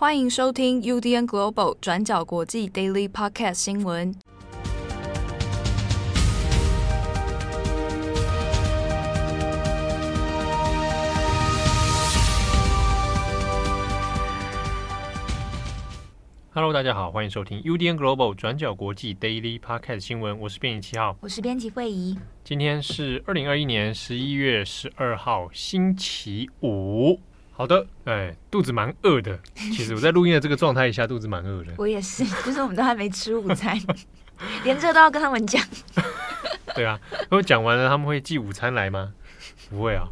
欢迎收听 UDN Global 转角国际 Daily Podcast 新闻。Hello，大家好，欢迎收听 UDN Global 转角国际 Daily Podcast 新闻。我是编辑七号，我是编辑惠仪。今天是二零二一年十一月十二号，星期五。好的，哎，肚子蛮饿的。其实我在录音的这个状态下，肚子蛮饿的。我也是，就是我们都还没吃午餐，连这都要跟他们讲。对啊，如果讲完了，他们会寄午餐来吗？不会啊。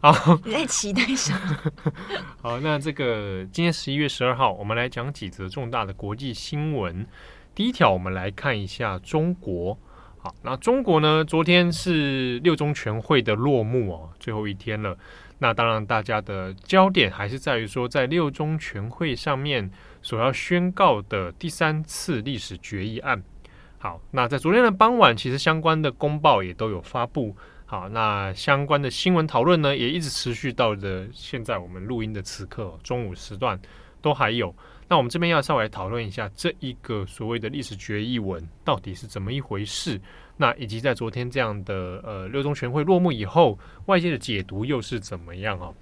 好，你在期待什么？好，那这个今天十一月十二号，我们来讲几则重大的国际新闻。第一条，我们来看一下中国。好，那中国呢，昨天是六中全会的落幕哦，最后一天了。那当然，大家的焦点还是在于说，在六中全会上面所要宣告的第三次历史决议案。好，那在昨天的傍晚，其实相关的公报也都有发布。好，那相关的新闻讨论呢，也一直持续到的现在我们录音的此刻，中午时段都还有。那我们这边要稍微讨论一下这一个所谓的历史决议文到底是怎么一回事。那以及在昨天这样的呃六中全会落幕以后，外界的解读又是怎么样啊？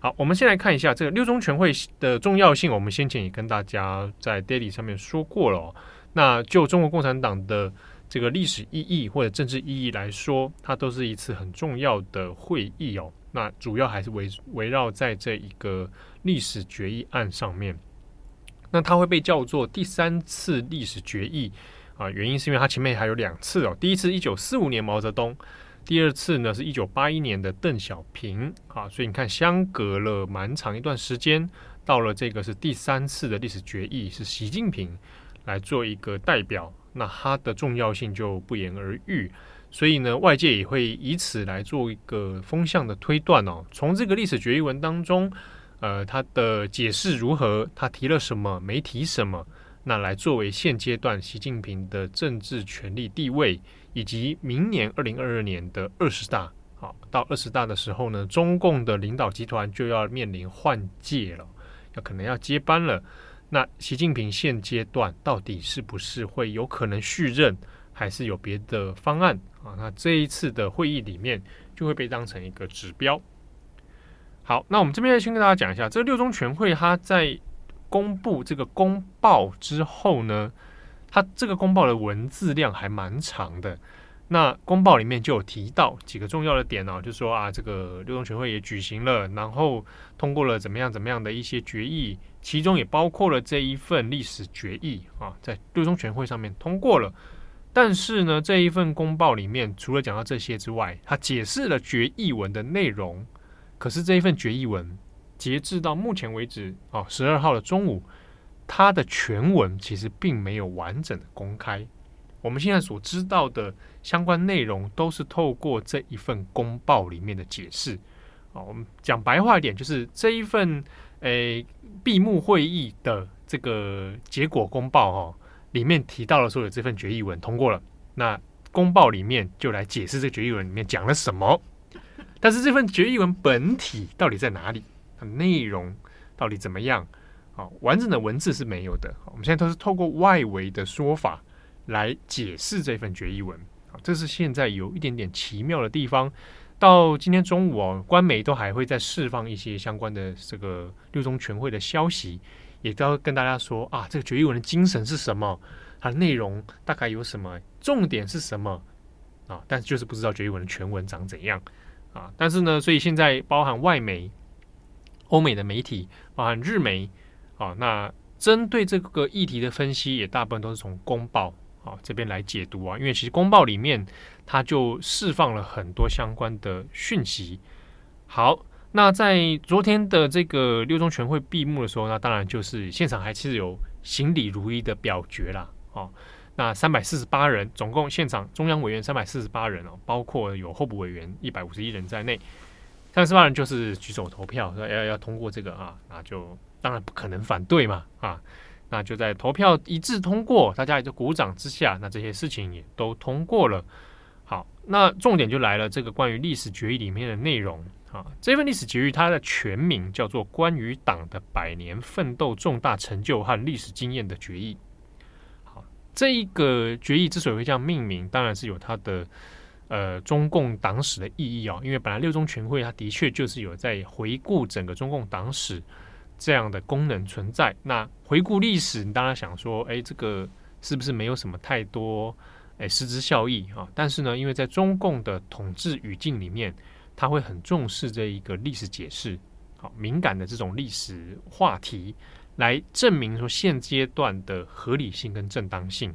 好，我们先来看一下这个六中全会的重要性。我们先前也跟大家在 Daily 上面说过了哦。那就中国共产党的这个历史意义或者政治意义来说，它都是一次很重要的会议哦。那主要还是围围绕在这一个历史决议案上面。那它会被叫做第三次历史决议。啊，原因是因为它前面还有两次哦。第一次一九四五年毛泽东，第二次呢是一九八一年的邓小平啊，所以你看相隔了蛮长一段时间，到了这个是第三次的历史决议，是习近平来做一个代表，那它的重要性就不言而喻。所以呢，外界也会以此来做一个风向的推断哦。从这个历史决议文当中，呃，它的解释如何，他提了什么，没提什么。那来作为现阶段习近平的政治权力地位，以及明年二零二二年的二十大，好，到二十大的时候呢，中共的领导集团就要面临换届了，要可能要接班了。那习近平现阶段到底是不是会有可能续任，还是有别的方案啊？那这一次的会议里面就会被当成一个指标。好，那我们这边先跟大家讲一下，这六中全会它在。公布这个公报之后呢，它这个公报的文字量还蛮长的。那公报里面就有提到几个重要的点哦，就说啊，这个六中全会也举行了，然后通过了怎么样怎么样的一些决议，其中也包括了这一份历史决议啊，在六中全会上面通过了。但是呢，这一份公报里面除了讲到这些之外，它解释了决议文的内容。可是这一份决议文。截至到目前为止，哦，十二号的中午，它的全文其实并没有完整的公开。我们现在所知道的相关内容，都是透过这一份公报里面的解释。哦，我们讲白话一点，就是这一份诶闭幕会议的这个结果公报，哦，里面提到了说有这份决议文通过了。那公报里面就来解释这决议文里面讲了什么。但是这份决议文本体到底在哪里？内容到底怎么样？啊，完整的文字是没有的。我们现在都是透过外围的说法来解释这份决议文。啊，这是现在有一点点奇妙的地方。到今天中午哦，官媒都还会再释放一些相关的这个六中全会的消息，也都要跟大家说啊，这个决议文的精神是什么？它的内容大概有什么？重点是什么？啊，但是就是不知道决议文的全文长怎样啊。但是呢，所以现在包含外媒。欧美的媒体，包含日媒，啊，那针对这个议题的分析，也大部分都是从公报啊这边来解读啊，因为其实公报里面它就释放了很多相关的讯息。好，那在昨天的这个六中全会闭幕的时候，那当然就是现场还是有行礼如仪的表决啦。哦，那三百四十八人，总共现场中央委员三百四十八人哦，包括有候补委员一百五十一人在内。三十八人就是举手投票，说要要通过这个啊，那就当然不可能反对嘛啊，那就在投票一致通过，大家也就鼓掌之下，那这些事情也都通过了。好，那重点就来了，这个关于历史决议里面的内容啊，这份历史决议它的全名叫做《关于党的百年奋斗重大成就和历史经验的决议》。好，这一个决议之所以会这样命名，当然是有它的呃中共党史的意义啊。因为本来六中全会它的确就是有在回顾整个中共党史这样的功能存在。那回顾历史，你当然想说，哎，这个是不是没有什么太多哎实质效益啊？但是呢，因为在中共的统治语境里面。他会很重视这一个历史解释，好敏感的这种历史话题，来证明说现阶段的合理性跟正当性。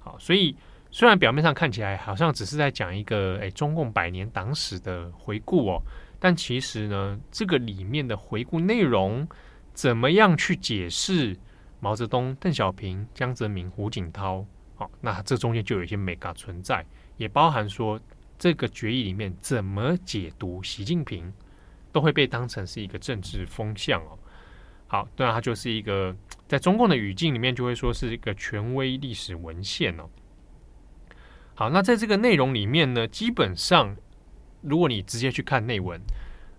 好，所以虽然表面上看起来好像只是在讲一个诶中共百年党史的回顾哦，但其实呢，这个里面的回顾内容怎么样去解释毛泽东、邓小平、江泽民、胡锦涛？好，那这中间就有一些眉角存在，也包含说。这个决议里面怎么解读习近平，都会被当成是一个政治风向哦。好，当然它就是一个在中共的语境里面就会说是一个权威历史文献哦。好，那在这个内容里面呢，基本上如果你直接去看内文，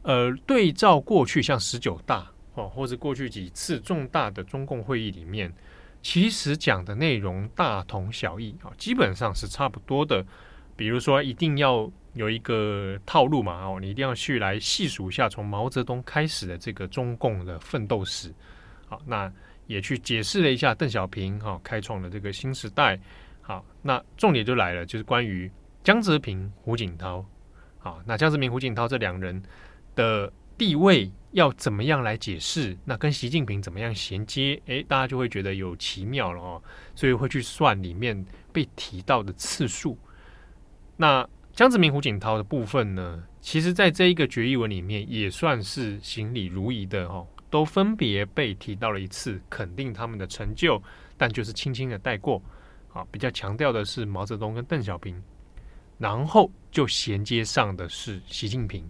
呃，对照过去像十九大哦，或者过去几次重大的中共会议里面，其实讲的内容大同小异啊，基本上是差不多的。比如说，一定要有一个套路嘛，哦，你一定要去来细数一下从毛泽东开始的这个中共的奋斗史，好，那也去解释了一下邓小平哈开创了这个新时代，好，那重点就来了，就是关于江泽平、胡锦涛，好，那江泽平、胡锦涛这两人的地位要怎么样来解释？那跟习近平怎么样衔接？诶，大家就会觉得有奇妙了哦，所以会去算里面被提到的次数。那江泽民、胡锦涛的部分呢，其实在这一个决议文里面也算是行礼如仪的哦，都分别被提到了一次，肯定他们的成就，但就是轻轻的带过。啊，比较强调的是毛泽东跟邓小平，然后就衔接上的是习近平。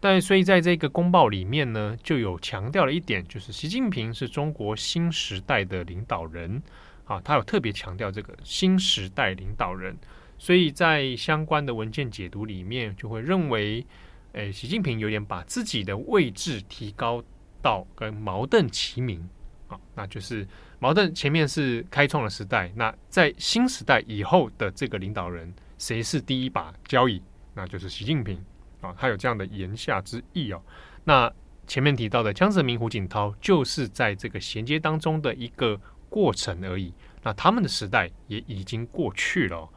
但所以在这个公报里面呢，就有强调了一点，就是习近平是中国新时代的领导人。啊，他有特别强调这个新时代领导人。所以在相关的文件解读里面，就会认为，诶，习近平有点把自己的位置提高到跟毛邓齐名，啊，那就是矛盾前面是开创了时代，那在新时代以后的这个领导人，谁是第一把交椅？那就是习近平，啊，他有这样的言下之意哦。那前面提到的江泽民、胡锦涛，就是在这个衔接当中的一个过程而已，那他们的时代也已经过去了。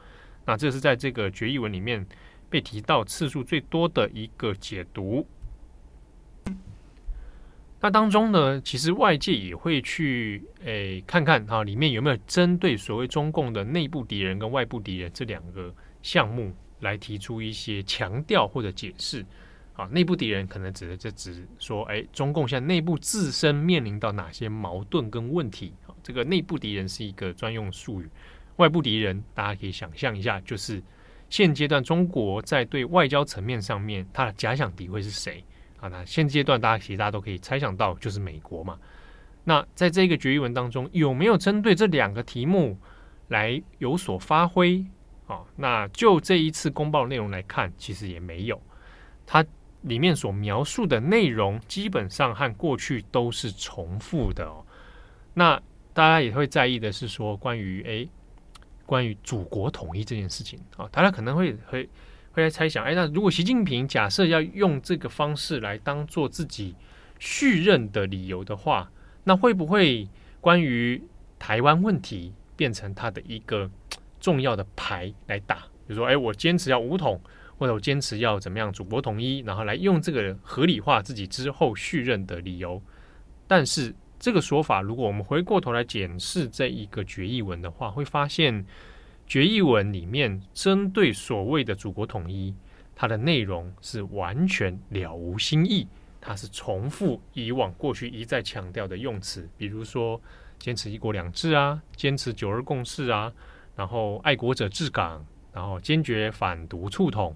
那这是在这个决议文里面被提到次数最多的一个解读。那当中呢，其实外界也会去诶看看啊，里面有没有针对所谓中共的内部敌人跟外部敌人这两个项目来提出一些强调或者解释。啊，内部敌人可能指的就只说，哎，中共现在内部自身面临到哪些矛盾跟问题？啊，这个内部敌人是一个专用术语。外部敌人，大家可以想象一下，就是现阶段中国在对外交层面上面，它的假想敌会是谁那现阶段大家其实大家都可以猜想到，就是美国嘛。那在这个决议文当中，有没有针对这两个题目来有所发挥啊？那就这一次公报内容来看，其实也没有。它里面所描述的内容，基本上和过去都是重复的哦。那大家也会在意的是说，关于诶。关于祖国统一这件事情啊，大家可能会会会来猜想，哎，那如果习近平假设要用这个方式来当做自己续任的理由的话，那会不会关于台湾问题变成他的一个重要的牌来打？比如说，哎，我坚持要武统，或者我坚持要怎么样祖国统一，然后来用这个合理化自己之后续任的理由，但是。这个说法，如果我们回过头来检视这一个决议文的话，会发现决议文里面针对所谓的祖国统一，它的内容是完全了无新意，它是重复以往过去一再强调的用词，比如说坚持一国两制啊，坚持九二共识啊，然后爱国者治港，然后坚决反独促统，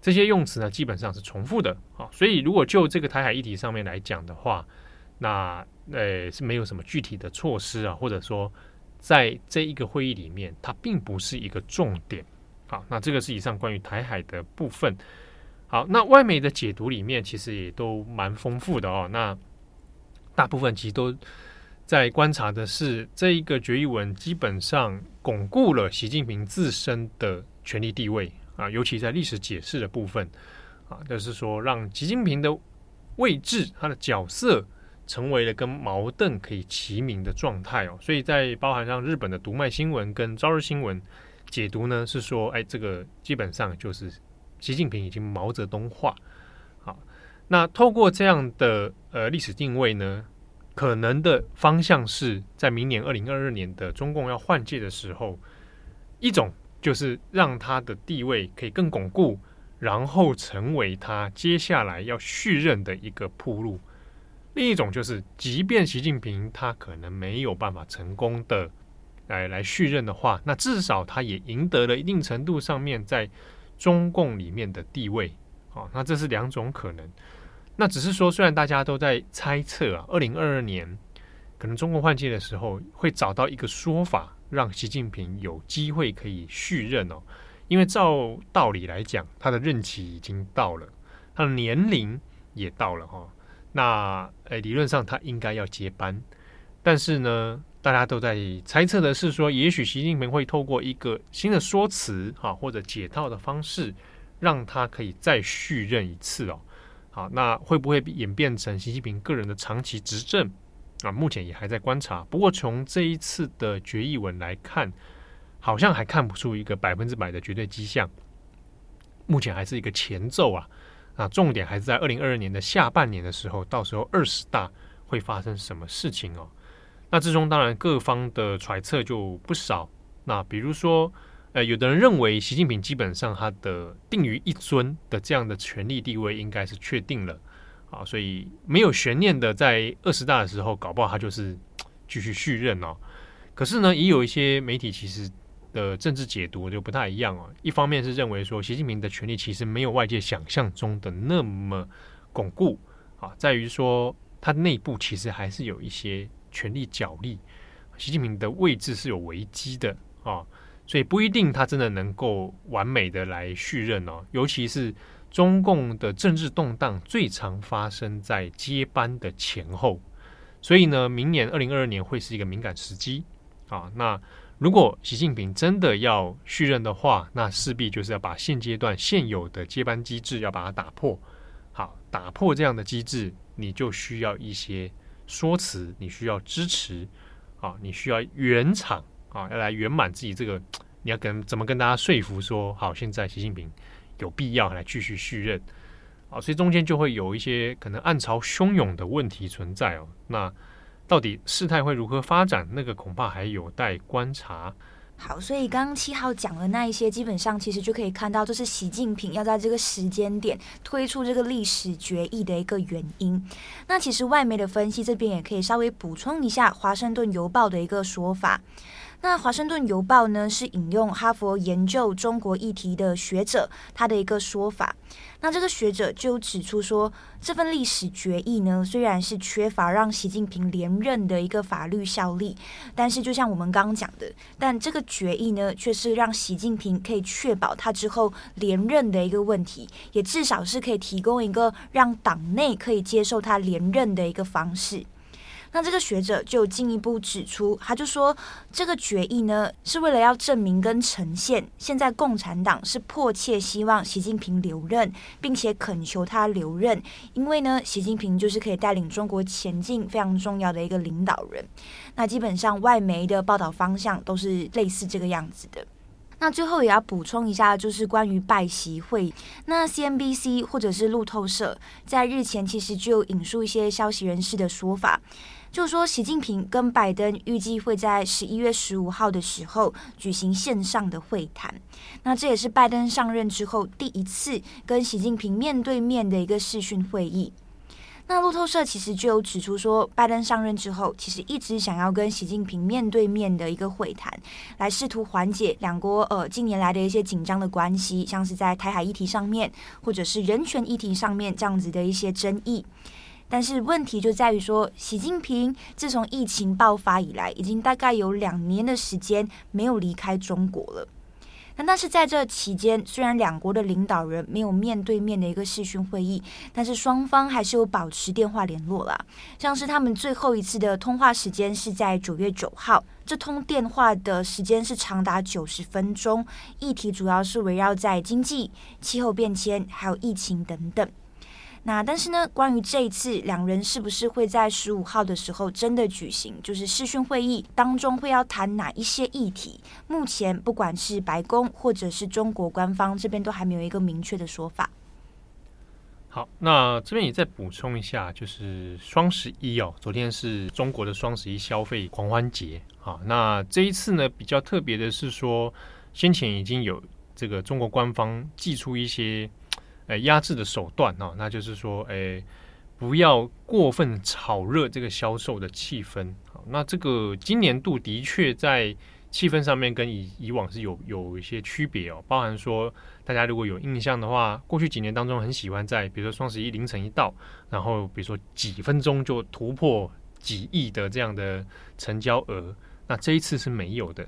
这些用词呢，基本上是重复的啊。所以，如果就这个台海议题上面来讲的话，那呃是没有什么具体的措施啊，或者说在这一个会议里面，它并不是一个重点。好，那这个是以上关于台海的部分。好，那外媒的解读里面其实也都蛮丰富的哦。那大部分其实都在观察的是这一个决议文基本上巩固了习近平自身的权力地位啊，尤其在历史解释的部分啊，就是说让习近平的位置、他的角色成为了跟毛邓可以齐名的状态哦。所以在包含像日本的读卖新闻跟朝日新闻解读呢，是说，哎，这个基本上就是习近平已经毛泽东化。好，那透过这样的呃历史定位呢，可能的方向是在明年二零二二年的中共要换届的时候，一种就是让他的地位可以更巩固，然后成为他接下来要续任的一个铺路；另一种就是，即便习近平他可能没有办法成功的来来续任的话，那至少他也赢得了一定程度上面在中共里面的地位。好，那这是两种可能。那只是说，虽然大家都在猜测啊，二零二二年可能中共换届的时候会找到一个说法，让习近平有机会可以续任哦。因为照道理来讲，他的任期已经到了，他的年龄也到了哈。那诶，理论上他应该要接班，但是呢，大家都在猜测的是说，也许习近平会透过一个新的说辞哈，或者解套的方式，让他可以再续任一次哦。好，那会不会演变成习近平个人的长期执政啊？目前也还在观察。不过从这一次的决议文来看，好像还看不出一个百分之百的绝对迹象。目前还是一个前奏啊。那，重点还是在二零二二年的下半年的时候，到时候二十大会发生什么事情哦？那之中当然各方的揣测就不少。那比如说。呃，有的人认为习近平基本上他的定于一尊的这样的权力地位应该是确定了啊，所以没有悬念的，在二十大的时候，搞不好他就是继续续任哦。可是呢，也有一些媒体其实的政治解读就不太一样哦。一方面是认为说，习近平的权力其实没有外界想象中的那么巩固啊，在于说他内部其实还是有一些权力角力，习近平的位置是有危机的啊。所以不一定他真的能够完美的来续任哦，尤其是中共的政治动荡最常发生在接班的前后，所以呢，明年二零二二年会是一个敏感时机啊。那如果习近平真的要续任的话，那势必就是要把现阶段现有的接班机制要把它打破。好，打破这样的机制，你就需要一些说辞，你需要支持啊，你需要圆场。啊，要来圆满自己这个，你要跟怎么跟大家说服说，好，现在习近平有必要来继续续任，啊，所以中间就会有一些可能暗潮汹涌的问题存在哦。那到底事态会如何发展？那个恐怕还有待观察。好，所以刚刚七号讲的那一些，基本上其实就可以看到，这是习近平要在这个时间点推出这个历史决议的一个原因。那其实外媒的分析这边也可以稍微补充一下《华盛顿邮报》的一个说法。那《华盛顿邮报》呢，是引用哈佛研究中国议题的学者他的一个说法。那这个学者就指出说，这份历史决议呢，虽然是缺乏让习近平连任的一个法律效力，但是就像我们刚刚讲的，但这个决议呢，却是让习近平可以确保他之后连任的一个问题，也至少是可以提供一个让党内可以接受他连任的一个方式。那这个学者就进一步指出，他就说，这个决议呢，是为了要证明跟呈现，现在共产党是迫切希望习近平留任，并且恳求他留任，因为呢，习近平就是可以带领中国前进非常重要的一个领导人。那基本上外媒的报道方向都是类似这个样子的。那最后也要补充一下，就是关于拜习会，那 CNBC 或者是路透社在日前其实就引述一些消息人士的说法。就是说，习近平跟拜登预计会在十一月十五号的时候举行线上的会谈。那这也是拜登上任之后第一次跟习近平面对面的一个视讯会议。那路透社其实就有指出说，拜登上任之后，其实一直想要跟习近平面对面的一个会谈，来试图缓解两国呃近年来的一些紧张的关系，像是在台海议题上面，或者是人权议题上面这样子的一些争议。但是问题就在于说，习近平自从疫情爆发以来，已经大概有两年的时间没有离开中国了。那但是在这期间，虽然两国的领导人没有面对面的一个视讯会议，但是双方还是有保持电话联络啦。像是他们最后一次的通话时间是在九月九号，这通电话的时间是长达九十分钟，议题主要是围绕在经济、气候变迁还有疫情等等。那但是呢，关于这一次两人是不是会在十五号的时候真的举行，就是视讯会议当中会要谈哪一些议题？目前不管是白宫或者是中国官方这边都还没有一个明确的说法。好，那这边也再补充一下，就是双十一哦，昨天是中国的双十一消费狂欢节。好，那这一次呢，比较特别的是说，先前已经有这个中国官方寄出一些。呃，压制的手段哦，那就是说，诶，不要过分炒热这个销售的气氛。好，那这个今年度的确在气氛上面跟以以往是有有一些区别哦，包含说，大家如果有印象的话，过去几年当中很喜欢在，比如说双十一凌晨一到，然后比如说几分钟就突破几亿的这样的成交额，那这一次是没有的。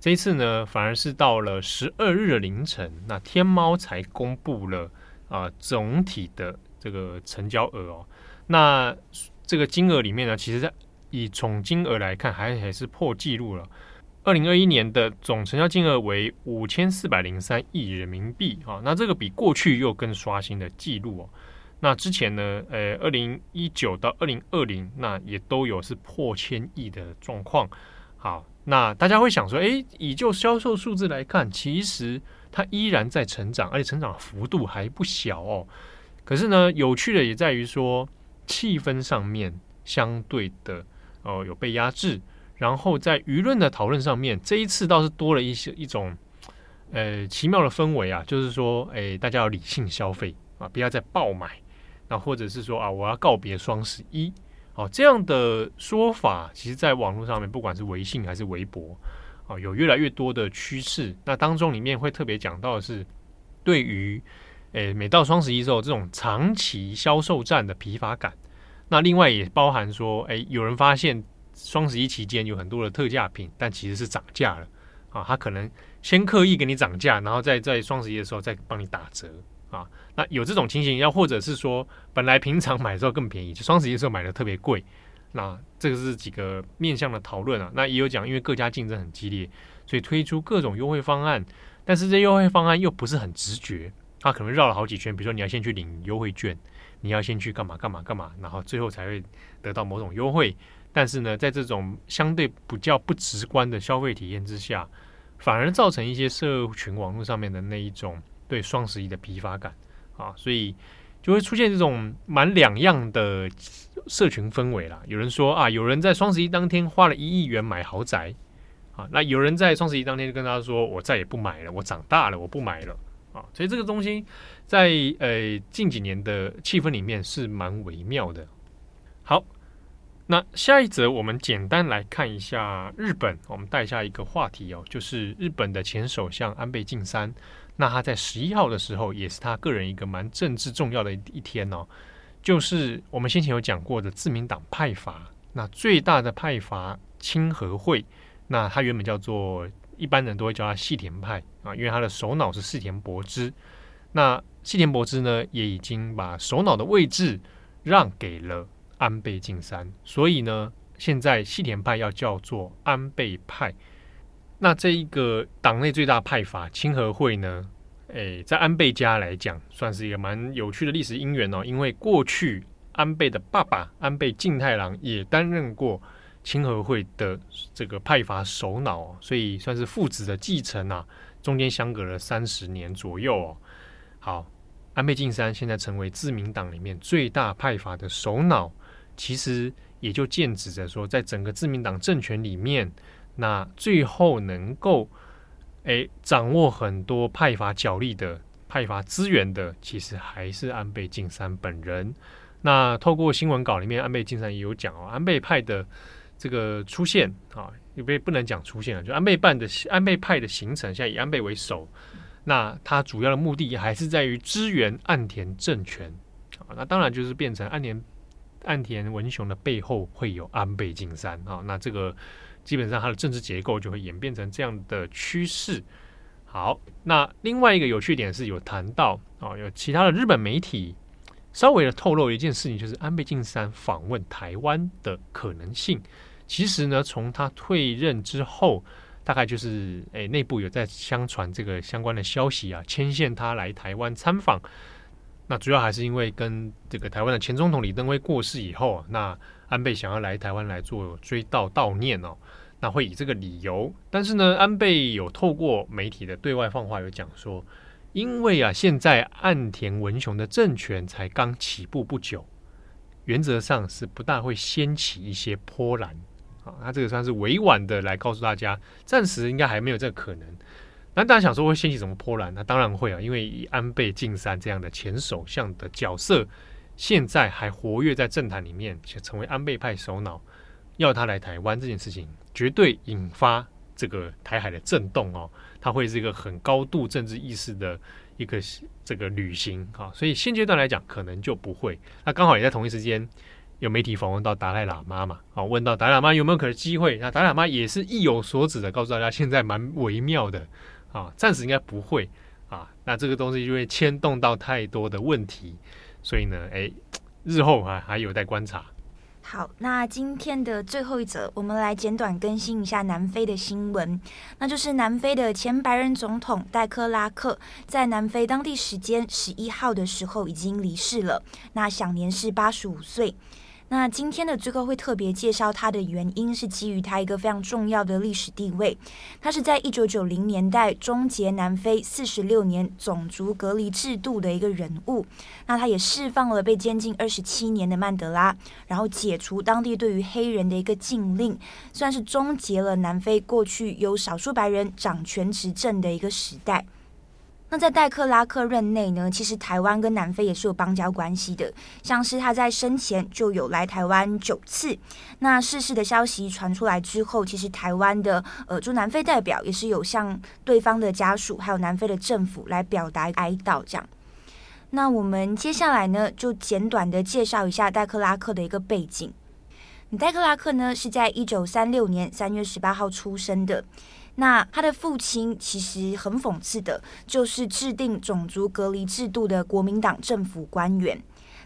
这一次呢，反而是到了十二日的凌晨，那天猫才公布了。啊、总体的这个成交额哦，那这个金额里面呢，其实在以总金额来看，还还是破纪录了。二零二一年的总成交金额为五千四百零三亿人民币啊，那这个比过去又更刷新的纪录哦。那之前呢，呃，二零一九到二零二零，那也都有是破千亿的状况。好，那大家会想说，诶，以就销售数字来看，其实。它依然在成长，而且成长幅度还不小哦。可是呢，有趣的也在于说，气氛上面相对的哦有被压制，然后在舆论的讨论上面，这一次倒是多了一些一种呃奇妙的氛围啊，就是说，诶，大家要理性消费啊，不要再爆买，那或者是说啊，我要告别双十一，哦，这样的说法，其实在网络上面，不管是微信还是微博。啊，有越来越多的趋势。那当中里面会特别讲到的是，对于诶每到双十一之后这种长期销售战的疲乏感。那另外也包含说，诶有人发现双十一期间有很多的特价品，但其实是涨价了啊。他可能先刻意给你涨价，然后再在双十一的时候再帮你打折啊。那有这种情形，要或者是说本来平常买的时候更便宜，就双十一的时候买的特别贵。那这个是几个面向的讨论啊，那也有讲，因为各家竞争很激烈，所以推出各种优惠方案，但是这优惠方案又不是很直觉，它可能绕了好几圈，比如说你要先去领优惠券，你要先去干嘛干嘛干嘛，然后最后才会得到某种优惠。但是呢，在这种相对比较不直观的消费体验之下，反而造成一些社群网络上面的那一种对双十一的疲乏感啊，所以。就会出现这种蛮两样的社群氛围啦。有人说啊，有人在双十一当天花了一亿元买豪宅啊，那有人在双十一当天就跟他说，我再也不买了，我长大了，我不买了啊。所以这个东西在呃近几年的气氛里面是蛮微妙的。好，那下一则我们简单来看一下日本，我们带下一个话题哦，就是日本的前首相安倍晋三。那他在十一号的时候，也是他个人一个蛮政治重要的一天哦，就是我们先前有讲过的自民党派阀，那最大的派阀清和会，那他原本叫做一般人都会叫他细田派啊，因为他的首脑是细田博之，那细田博之呢，也已经把首脑的位置让给了安倍晋三，所以呢，现在细田派要叫做安倍派。那这一个党内最大派阀清和会呢，诶，在安倍家来讲，算是一个蛮有趣的历史因缘哦。因为过去安倍的爸爸安倍晋太郎也担任过清和会的这个派阀首脑，所以算是父子的继承啊。中间相隔了三十年左右哦。好，安倍晋三现在成为自民党里面最大派阀的首脑，其实也就剑指着说，在整个自民党政权里面。那最后能够诶掌握很多派阀角力的派阀资源的，其实还是安倍晋三本人。那透过新闻稿里面，安倍晋三也有讲哦，安倍派的这个出现啊，因为不能讲出现了，就安倍办的安倍派的形成，现在以安倍为首。那他主要的目的还是在于支援岸田政权啊。那当然就是变成岸田岸田文雄的背后会有安倍晋三啊。那这个。基本上，它的政治结构就会演变成这样的趋势。好，那另外一个有趣点是有谈到哦，有其他的日本媒体稍微的透露一件事情，就是安倍晋三访问台湾的可能性。其实呢，从他退任之后，大概就是诶内部有在相传这个相关的消息啊，牵线他来台湾参访。那主要还是因为跟这个台湾的前总统李登辉过世以后，那安倍想要来台湾来做追悼悼念哦。那会以这个理由，但是呢，安倍有透过媒体的对外放话，有讲说，因为啊，现在岸田文雄的政权才刚起步不久，原则上是不大会掀起一些波澜啊。他这个算是委婉的来告诉大家，暂时应该还没有这个可能。那大家想说会掀起什么波澜？那当然会啊，因为以安倍晋三这样的前首相的角色，现在还活跃在政坛里面，且成为安倍派首脑。要他来台湾这件事情，绝对引发这个台海的震动哦。他会是一个很高度政治意识的一个这个旅行啊，所以现阶段来讲，可能就不会。那刚好也在同一时间，有媒体访问到达赖喇嘛嘛，啊，问到达赖喇嘛有没有可能机会？那达赖喇嘛也是意有所指的，告诉大家现在蛮微妙的啊，暂时应该不会啊。那这个东西就会牵动到太多的问题，所以呢，诶，日后还还有待观察。好，那今天的最后一则，我们来简短更新一下南非的新闻。那就是南非的前白人总统戴克拉克，在南非当地时间十一号的时候已经离世了，那享年是八十五岁。那今天的最后会特别介绍他的原因，是基于他一个非常重要的历史地位。他是在一九九零年代终结南非四十六年种族隔离制度的一个人物。那他也释放了被监禁二十七年的曼德拉，然后解除当地对于黑人的一个禁令，算是终结了南非过去由少数白人掌权执政的一个时代。那在戴克拉克任内呢，其实台湾跟南非也是有邦交关系的，像是他在生前就有来台湾九次。那逝世的消息传出来之后，其实台湾的呃驻南非代表也是有向对方的家属还有南非的政府来表达哀悼这样。那我们接下来呢，就简短的介绍一下戴克拉克的一个背景。戴克拉克呢是在一九三六年三月十八号出生的。那他的父亲其实很讽刺的，就是制定种族隔离制度的国民党政府官员。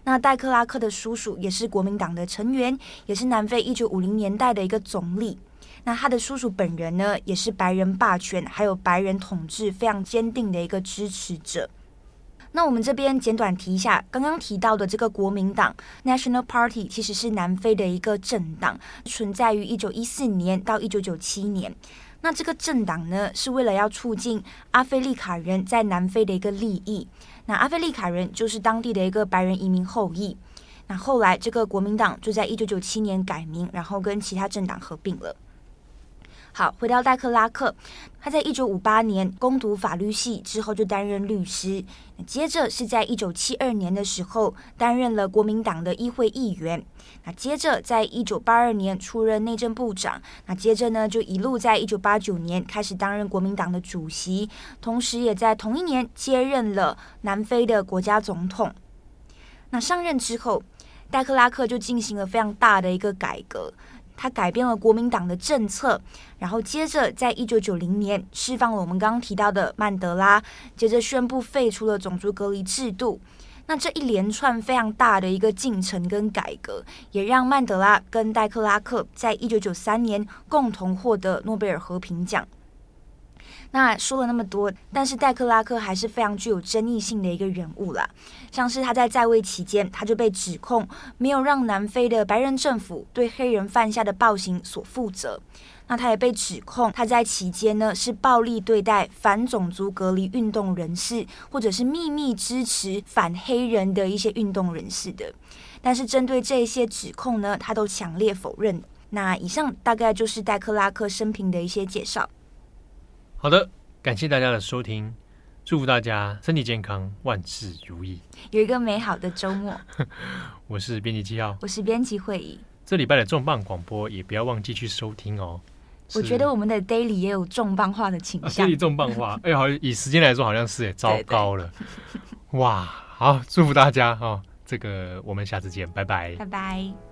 那戴克拉克的叔叔也是国民党的成员，也是南非一九五零年代的一个总理。那他的叔叔本人呢，也是白人霸权还有白人统治非常坚定的一个支持者。那我们这边简短提一下，刚刚提到的这个国民党 （National Party） 其实是南非的一个政党，存在于一九一四年到一九九七年。那这个政党呢，是为了要促进阿非利卡人在南非的一个利益。那阿非利卡人就是当地的一个白人移民后裔。那后来这个国民党就在一九九七年改名，然后跟其他政党合并了。好，回到戴克拉克，他在一九五八年攻读法律系之后就担任律师，接着是在一九七二年的时候担任了国民党的议会议员，那接着在一九八二年出任内政部长，那接着呢就一路在一九八九年开始担任国民党的主席，同时也在同一年接任了南非的国家总统。那上任之后，戴克拉克就进行了非常大的一个改革。他改变了国民党的政策，然后接着在一九九零年释放了我们刚刚提到的曼德拉，接着宣布废除了种族隔离制度。那这一连串非常大的一个进程跟改革，也让曼德拉跟戴克拉克在一九九三年共同获得诺贝尔和平奖。那说了那么多，但是戴克拉克还是非常具有争议性的一个人物啦。像是他在在位期间，他就被指控没有让南非的白人政府对黑人犯下的暴行所负责。那他也被指控他在期间呢是暴力对待反种族隔离运动人士，或者是秘密支持反黑人的一些运动人士的。但是针对这些指控呢，他都强烈否认。那以上大概就是戴克拉克生平的一些介绍。好的，感谢大家的收听，祝福大家身体健康，万事如意，有一个美好的周末。我是编辑七号，我是编辑会议。这礼拜的重磅广播也不要忘记去收听哦。我觉得我们的 daily 也有重磅化的倾向。daily 重磅化，哎，好，以时间来说好像是哎，糟糕了。对对哇，好，祝福大家哈、哦，这个我们下次见，拜拜，拜拜。